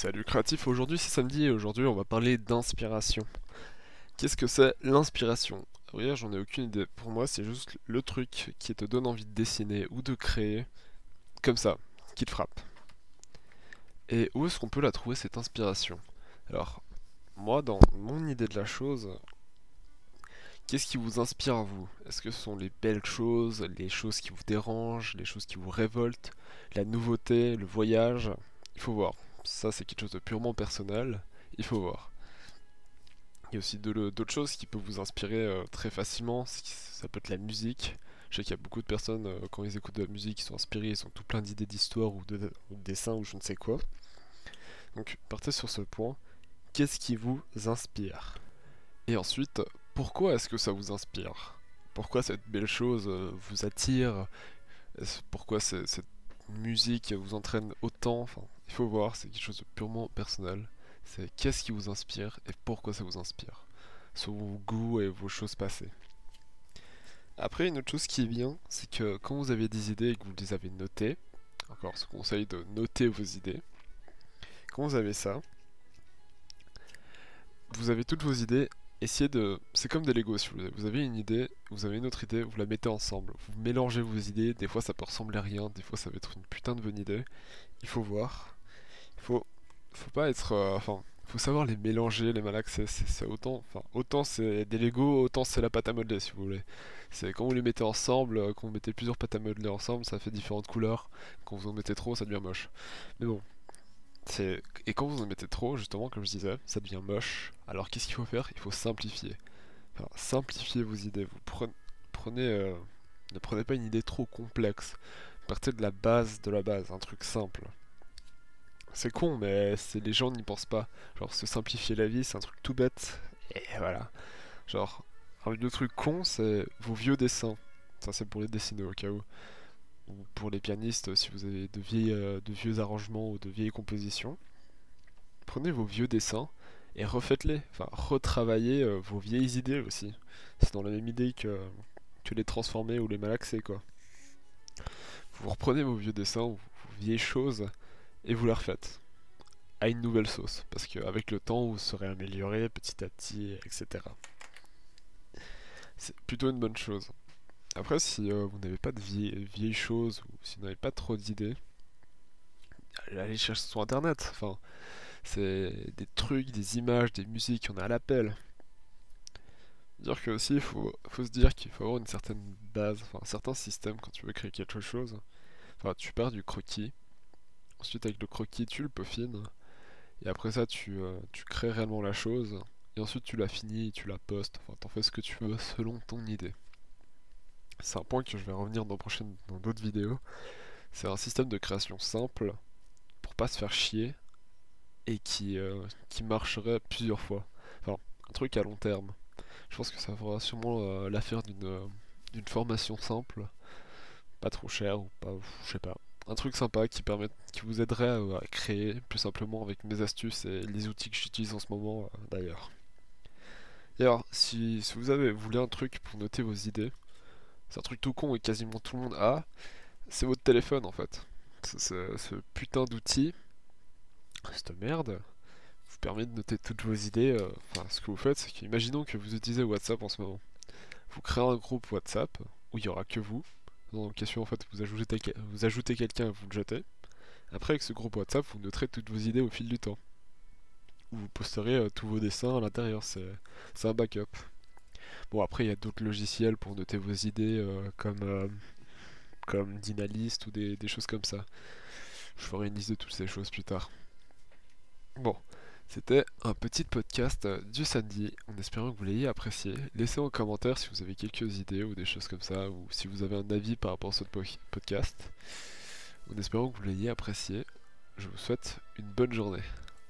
Salut créatif, aujourd'hui c'est samedi et aujourd'hui on va parler d'inspiration. Qu'est-ce que c'est l'inspiration? Oui, j'en ai aucune idée. Pour moi, c'est juste le truc qui te donne envie de dessiner ou de créer, comme ça, qui te frappe. Et où est-ce qu'on peut la trouver cette inspiration? Alors, moi, dans mon idée de la chose, qu'est-ce qui vous inspire à vous? Est-ce que ce sont les belles choses, les choses qui vous dérangent, les choses qui vous révoltent, la nouveauté, le voyage? Il faut voir ça c'est quelque chose de purement personnel, il faut voir. Il y a aussi d'autres choses qui peuvent vous inspirer euh, très facilement, ça peut être la musique. Je sais qu'il y a beaucoup de personnes, euh, quand ils écoutent de la musique, ils sont inspirés, ils ont tout plein d'idées d'histoire ou, de, dessins ou je ne sais quoi. Donc partez sur ce point. Qu'est-ce qui vous inspire? Et ensuite, pourquoi est-ce que ça vous inspire? Pourquoi cette belle chose euh, vous attire? Pourquoi cette musique vous entraîne autant Enfin, il faut voir, c'est quelque chose de purement personnel. C'est qu'est-ce qui vous inspire et pourquoi ça vous inspire. Sur vos goûts et vos choses passées. Après, une autre chose qui est bien, c'est que quand vous avez des idées et que vous les avez notées, encore ce conseil de noter vos idées, quand vous avez ça, vous avez toutes vos idées essayez de. C'est comme des Lego si vous. Vous avez une idée, vous avez une autre idée, vous la mettez ensemble. Vous mélangez vos idées. Des fois, ça peut ressembler à rien. Des fois, ça va être une putain de bonne idée. Il faut voir. Il faut. Faut pas être. Euh, enfin. faut savoir les mélanger, les malaxer. C'est autant. Enfin, autant c'est des Lego, autant c'est la pâte à modeler si vous voulez. C'est quand vous les mettez ensemble, euh, quand vous mettez plusieurs pâtes à modeler ensemble, ça fait différentes couleurs. Quand vous en mettez trop, ça devient moche. Mais bon, et quand vous en mettez trop, justement, comme je disais, ça devient moche. Alors qu'est-ce qu'il faut faire? Il faut simplifier. Enfin, simplifier vos idées. Vous prenez, euh, ne prenez pas une idée trop complexe. Partez de la base de la base, un truc simple. C'est con, mais c'est les gens n'y pensent pas. Genre se simplifier la vie, c'est un truc tout bête. Et voilà. Genre, un autre truc con, c'est vos vieux dessins. Ça, c'est pour les dessiner au cas où ou pour les pianistes si vous avez euh, de vieux arrangements ou de vieilles compositions, prenez vos vieux dessins et refaites-les, enfin retravaillez euh, vos vieilles idées aussi. C'est dans la même idée que, les transformer ou les malaxer quoi. Vous reprenez vos vieux dessins vos vieilles choses et vous les refaites à une nouvelle sauce, parce qu'avec le temps vous serez amélioré petit à petit, etc. C'est plutôt une bonne chose. Après, si euh, vous n'avez pas de vieilles, choses ou si vous n'avez pas trop d'idées, allez chercher sur internet. Enfin, c'est des trucs, des images, des musiques, on a à l'appel. Dire que aussi, il faut, se dire qu'il faut avoir une certaine base, enfin un certain système quand tu veux créer quelque chose. Enfin, tu pars du croquis. Ensuite, avec le croquis, tu le peaufines. Et après ça, tu, euh, tu crées réellement la chose. Et ensuite, tu la finis, tu la postes. Enfin, t'en fais ce que tu veux selon ton idée. C'est un point que je vais revenir dans d'autres vidéos. C'est un système de création simple pour pas se faire chier et qui, euh, marcherait plusieurs fois. Enfin, un truc à long terme. Je pense que ça fera sûrement euh, l'affaire d'une euh, d'une formation simple, pas trop cher ou pas, je sais pas. Un truc sympa qui permet, qui vous aiderait à, créer plus simplement avec mes astuces et les outils que j'utilise en ce moment d'ailleurs. D'ailleurs, si, si vous avez voulu un truc pour noter vos idées, c'est un truc tout con et quasiment tout le monde a, c'est votre téléphone en fait. Ce, putain d'outil, cette merde, vous permet de noter toutes vos idées. Euh, enfin, ce que vous faites, c'est qu'imaginons que vous utilisez WhatsApp en ce moment. Vous créez un groupe WhatsApp où il y aura que vous. Dans question, en fait, vous ajoutez, vous ajoutez quelqu'un et vous le jetez. Après, avec ce groupe WhatsApp, vous noterez toutes vos idées au fil du temps. Vous posterez euh, tous vos dessins à l'intérieur. C'est un backup. Bon, après, il y a d'autres logiciels pour noter vos idées, euh, comme, euh, comme Dynalist ou des, choses comme ça. Je ferai une liste de toutes ces choses plus tard. Bon, c'était un petit podcast euh, du samedi, en espérant que vous l'ayez apprécié. Laissez en commentaire si vous avez quelques idées ou des choses comme ça, ou si vous avez un avis par rapport à ce podcast. En espérant que vous l'ayez apprécié, je vous souhaite une bonne journée.